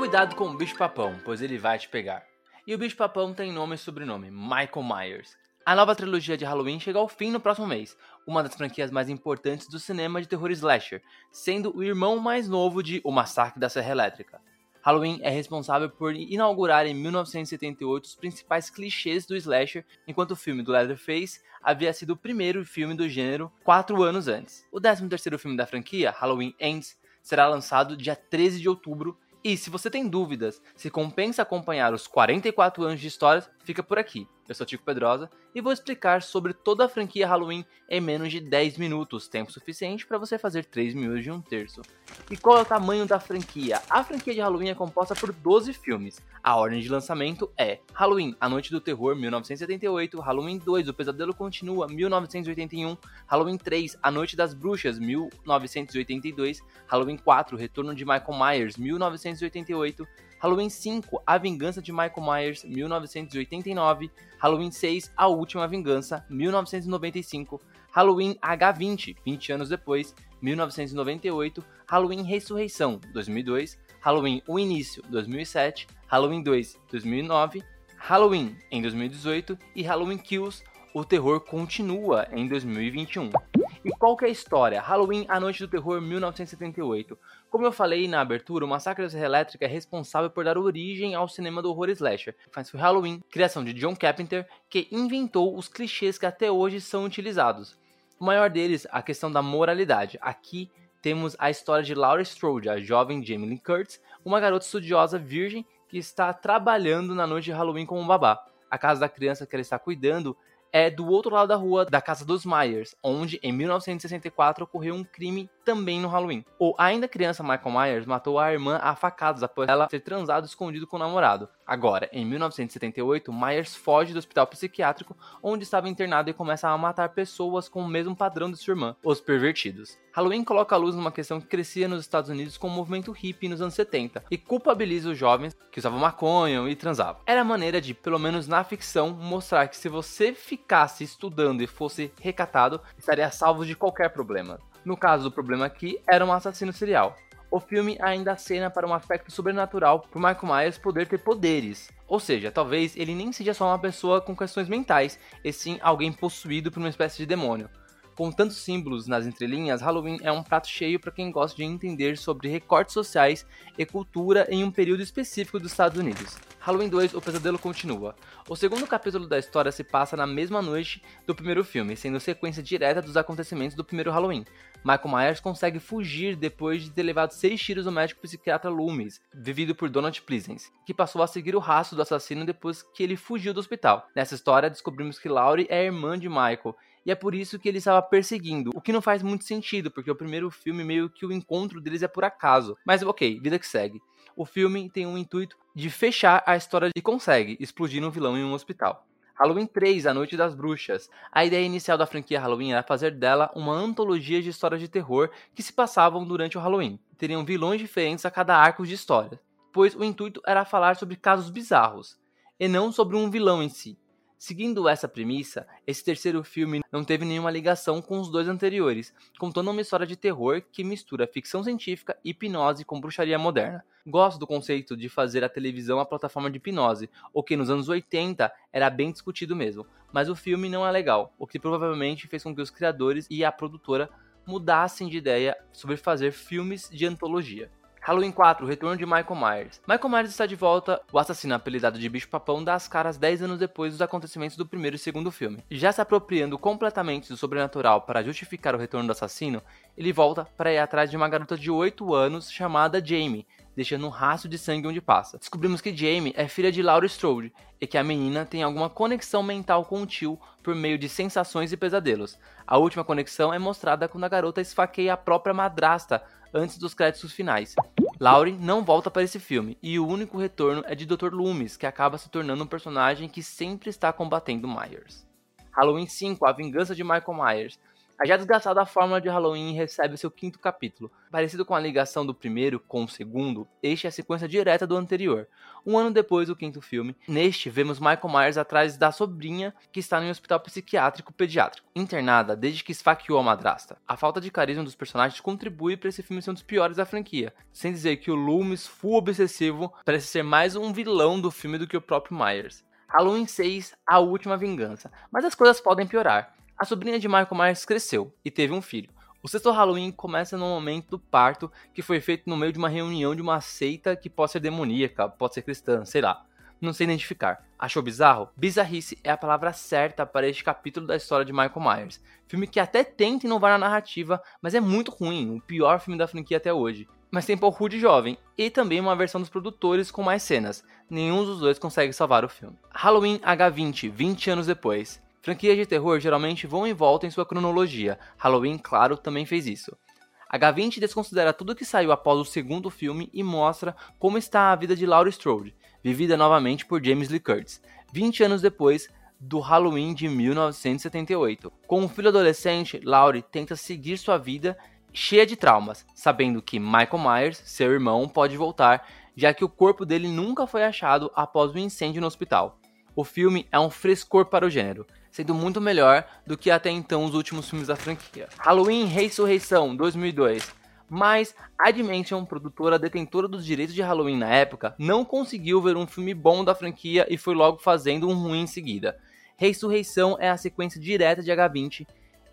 Cuidado com o bicho-papão, pois ele vai te pegar. E o bicho-papão tem nome e sobrenome, Michael Myers. A nova trilogia de Halloween chega ao fim no próximo mês, uma das franquias mais importantes do cinema de terror slasher, sendo o irmão mais novo de O Massacre da Serra Elétrica. Halloween é responsável por inaugurar em 1978 os principais clichês do slasher, enquanto o filme do Leatherface havia sido o primeiro filme do gênero quatro anos antes. O 13º filme da franquia, Halloween Ends, será lançado dia 13 de outubro e se você tem dúvidas se compensa acompanhar os 44 anos de história, fica por aqui. Eu sou Tico Pedrosa e vou explicar sobre toda a franquia Halloween em menos de 10 minutos, tempo suficiente para você fazer 3 minutos de um terço. E qual é o tamanho da franquia? A franquia de Halloween é composta por 12 filmes. A ordem de lançamento é Halloween, A Noite do Terror, 1978, Halloween 2, O Pesadelo Continua, 1981, Halloween 3, A Noite das Bruxas, 1982, Halloween 4, Retorno de Michael Myers, 1988, Halloween 5, A Vingança de Michael Myers, 1989, Halloween 6, A Última Vingança, 1995, Halloween H20, 20 anos depois, 1998, Halloween Ressurreição, 2002, Halloween O Início, 2007, Halloween 2, 2009, Halloween em 2018 e Halloween Kills, O Terror Continua em 2021. E qual que é a história? Halloween, A Noite do Terror, 1978. Como eu falei na abertura, o Massacre da Serra Elétrica é responsável por dar origem ao cinema do horror slasher. Mas foi Halloween, criação de John Carpenter, que inventou os clichês que até hoje são utilizados. O maior deles, a questão da moralidade. Aqui temos a história de Laura Strode, a jovem Jamie Lee Curtis, uma garota estudiosa virgem que está trabalhando na noite de Halloween como babá. A casa da criança que ela está cuidando é do outro lado da rua da casa dos Myers, onde em 1964 ocorreu um crime também no Halloween. O ainda criança Michael Myers matou a irmã a facadas após ela ter transado escondido com o namorado. Agora, em 1978, Myers foge do hospital psiquiátrico onde estava internado e começa a matar pessoas com o mesmo padrão de sua irmã, os pervertidos. Halloween coloca a luz numa questão que crescia nos Estados Unidos com o movimento hippie nos anos 70 e culpabiliza os jovens que usavam maconha e transavam. Era a maneira de, pelo menos na ficção, mostrar que se você ficasse estudando e fosse recatado, estaria salvo de qualquer problema. No caso do problema aqui, era um assassino serial. O filme ainda acena para um aspecto sobrenatural por Michael Myers poder ter poderes. Ou seja, talvez ele nem seja só uma pessoa com questões mentais, e sim alguém possuído por uma espécie de demônio. Com tantos símbolos nas entrelinhas, Halloween é um prato cheio para quem gosta de entender sobre recortes sociais e cultura em um período específico dos Estados Unidos. Halloween 2, O Pesadelo Continua. O segundo capítulo da história se passa na mesma noite do primeiro filme, sendo sequência direta dos acontecimentos do primeiro Halloween. Michael Myers consegue fugir depois de ter levado seis tiros do médico psiquiatra Loomis, vivido por Donald Pleasence, que passou a seguir o rastro do assassino depois que ele fugiu do hospital. Nessa história, descobrimos que Laurie é irmã de Michael e é por isso que ele estava perseguindo, o que não faz muito sentido, porque o primeiro filme meio que o encontro deles é por acaso. Mas ok, vida que segue. O filme tem um intuito de fechar a história e consegue explodir um vilão em um hospital. Halloween 3, A Noite das Bruxas. A ideia inicial da franquia Halloween era fazer dela uma antologia de histórias de terror que se passavam durante o Halloween. Teriam vilões diferentes a cada arco de história, pois o intuito era falar sobre casos bizarros, e não sobre um vilão em si. Seguindo essa premissa, esse terceiro filme não teve nenhuma ligação com os dois anteriores, contando uma história de terror que mistura ficção científica, hipnose com bruxaria moderna. Gosto do conceito de fazer a televisão a plataforma de hipnose, o que nos anos 80 era bem discutido mesmo, mas o filme não é legal, o que provavelmente fez com que os criadores e a produtora mudassem de ideia sobre fazer filmes de antologia. Halloween 4, o retorno de Michael Myers. Michael Myers está de volta, o assassino apelidado de Bicho Papão dá as caras 10 anos depois dos acontecimentos do primeiro e segundo filme. Já se apropriando completamente do sobrenatural para justificar o retorno do assassino, ele volta para ir atrás de uma garota de 8 anos chamada Jamie, deixando um rastro de sangue onde passa. Descobrimos que Jamie é filha de Laura Strode e que a menina tem alguma conexão mental com o tio por meio de sensações e pesadelos. A última conexão é mostrada quando a garota esfaqueia a própria madrasta antes dos créditos finais. Laurie não volta para esse filme, e o único retorno é de Dr. Loomis, que acaba se tornando um personagem que sempre está combatendo Myers. Halloween 5, A Vingança de Michael Myers. A já desgastada fórmula de Halloween recebe seu quinto capítulo. Parecido com a ligação do primeiro com o segundo, este é a sequência direta do anterior. Um ano depois do quinto filme, neste vemos Michael Myers atrás da sobrinha que está em um hospital psiquiátrico pediátrico, internada desde que esfaqueou a madrasta. A falta de carisma dos personagens contribui para esse filme ser um dos piores da franquia, sem dizer que o Loomis, full obsessivo, parece ser mais um vilão do filme do que o próprio Myers. Halloween 6, A Última Vingança. Mas as coisas podem piorar. A sobrinha de Michael Myers cresceu e teve um filho. O sexto Halloween começa no momento do parto, que foi feito no meio de uma reunião de uma seita que pode ser demoníaca, pode ser cristã, sei lá. Não sei identificar. Achou bizarro? Bizarrice é a palavra certa para este capítulo da história de Michael Myers. Filme que até tenta inovar na narrativa, mas é muito ruim, o pior filme da franquia até hoje. Mas tem Paul Rudd jovem, e também uma versão dos produtores com mais cenas. Nenhum dos dois consegue salvar o filme. Halloween H20, 20 anos depois. Franquias de terror geralmente vão e voltam em sua cronologia. Halloween, claro, também fez isso. H20 desconsidera tudo que saiu após o segundo filme e mostra como está a vida de Laurie Strode, vivida novamente por James Lee Curtis, 20 anos depois do Halloween de 1978. Com um filho adolescente, Laurie tenta seguir sua vida cheia de traumas, sabendo que Michael Myers, seu irmão, pode voltar, já que o corpo dele nunca foi achado após o incêndio no hospital. O filme é um frescor para o gênero, sendo muito melhor do que até então os últimos filmes da franquia. Halloween Ressurreição 2002. Mas a Dimension, produtora detentora dos direitos de Halloween na época, não conseguiu ver um filme bom da franquia e foi logo fazendo um ruim em seguida. Ressurreição é a sequência direta de H20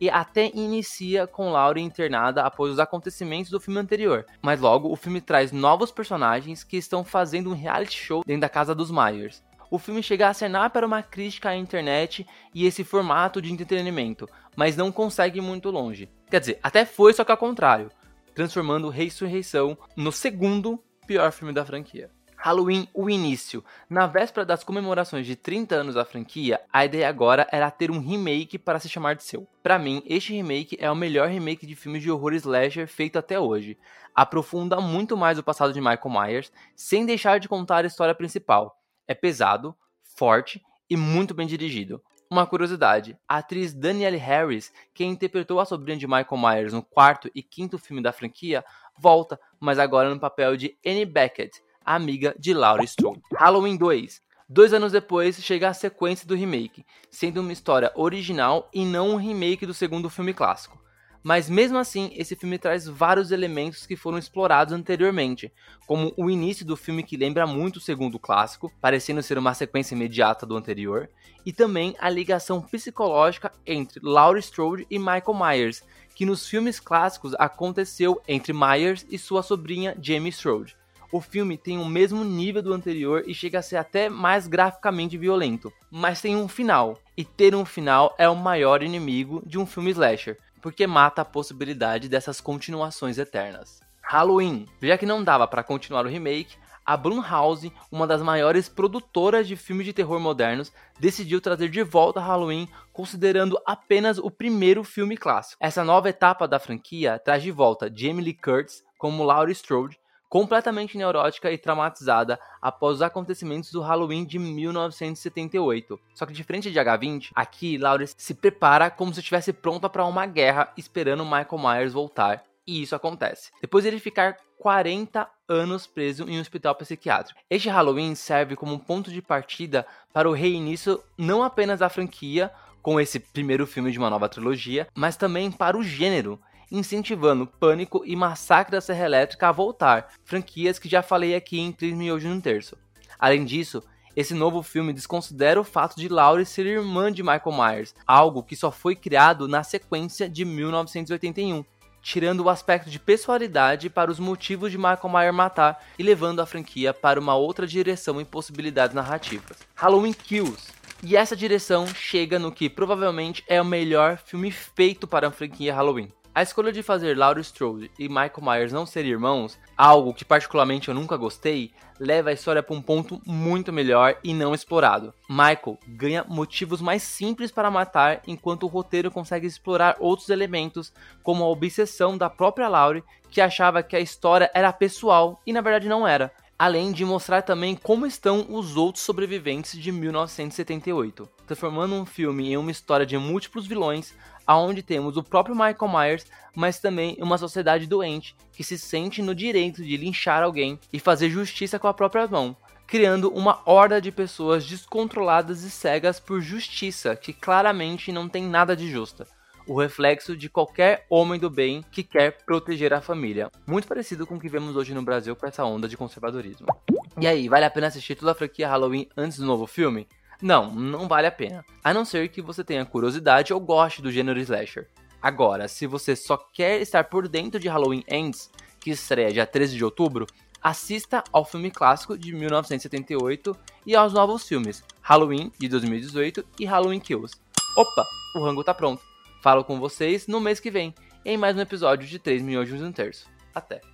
e até inicia com Laurie internada após os acontecimentos do filme anterior. Mas logo o filme traz novos personagens que estão fazendo um reality show dentro da casa dos Myers o filme chega a acenar para uma crítica à internet e esse formato de entretenimento, mas não consegue ir muito longe. Quer dizer, até foi, só que ao contrário, transformando Ressurreição no segundo pior filme da franquia. Halloween, o início. Na véspera das comemorações de 30 anos da franquia, a ideia agora era ter um remake para se chamar de seu. Para mim, este remake é o melhor remake de filmes de horror slasher feito até hoje. Aprofunda muito mais o passado de Michael Myers, sem deixar de contar a história principal é pesado, forte e muito bem dirigido. Uma curiosidade: a atriz Danielle Harris, que interpretou a sobrinha de Michael Myers no quarto e quinto filme da franquia, volta, mas agora no papel de Annie Beckett, a amiga de Laurie Strode. Halloween 2. Dois anos depois chega a sequência do remake, sendo uma história original e não um remake do segundo filme clássico. Mas mesmo assim, esse filme traz vários elementos que foram explorados anteriormente, como o início do filme que lembra muito o segundo clássico, parecendo ser uma sequência imediata do anterior, e também a ligação psicológica entre Laurie Strode e Michael Myers, que nos filmes clássicos aconteceu entre Myers e sua sobrinha Jamie Strode. O filme tem o mesmo nível do anterior e chega a ser até mais graficamente violento, mas tem um final, e ter um final é o maior inimigo de um filme slasher, porque mata a possibilidade dessas continuações eternas. Halloween. Já que não dava para continuar o remake, a Blumhouse, uma das maiores produtoras de filmes de terror modernos, decidiu trazer de volta Halloween, considerando apenas o primeiro filme clássico. Essa nova etapa da franquia traz de volta Jamie Lee Curtis como Laurie Strode, completamente neurótica e traumatizada após os acontecimentos do Halloween de 1978. Só que diferente de H20, aqui Laurie se prepara como se estivesse pronta para uma guerra, esperando Michael Myers voltar. E isso acontece. Depois de ele ficar 40 anos preso em um hospital psiquiátrico. Este Halloween serve como um ponto de partida para o reinício não apenas da franquia, com esse primeiro filme de uma nova trilogia, mas também para o gênero incentivando Pânico e Massacre da Serra Elétrica a voltar, franquias que já falei aqui em Três Miojos no Terço. Além disso, esse novo filme desconsidera o fato de Laurie ser irmã de Michael Myers, algo que só foi criado na sequência de 1981, tirando o aspecto de pessoalidade para os motivos de Michael Myers matar e levando a franquia para uma outra direção e possibilidades narrativas. Halloween Kills. E essa direção chega no que provavelmente é o melhor filme feito para a franquia Halloween. A escolha de fazer Laurie Strode e Michael Myers não serem irmãos, algo que particularmente eu nunca gostei, leva a história para um ponto muito melhor e não explorado. Michael ganha motivos mais simples para matar, enquanto o roteiro consegue explorar outros elementos, como a obsessão da própria Laurie, que achava que a história era pessoal e na verdade não era além de mostrar também como estão os outros sobreviventes de 1978. Transformando um filme em uma história de múltiplos vilões, aonde temos o próprio Michael Myers, mas também uma sociedade doente que se sente no direito de linchar alguém e fazer justiça com a própria mão, criando uma horda de pessoas descontroladas e cegas por justiça que claramente não tem nada de justa. O reflexo de qualquer homem do bem que quer proteger a família. Muito parecido com o que vemos hoje no Brasil com essa onda de conservadorismo. E aí, vale a pena assistir toda a franquia Halloween antes do novo filme? Não, não vale a pena. A não ser que você tenha curiosidade ou goste do gênero slasher. Agora, se você só quer estar por dentro de Halloween Ends, que estreia dia 13 de outubro, assista ao filme clássico de 1978 e aos novos filmes Halloween de 2018 e Halloween Kills. Opa, o rango tá pronto. Falo com vocês no mês que vem, em mais um episódio de 3 milhões e um terço. Até!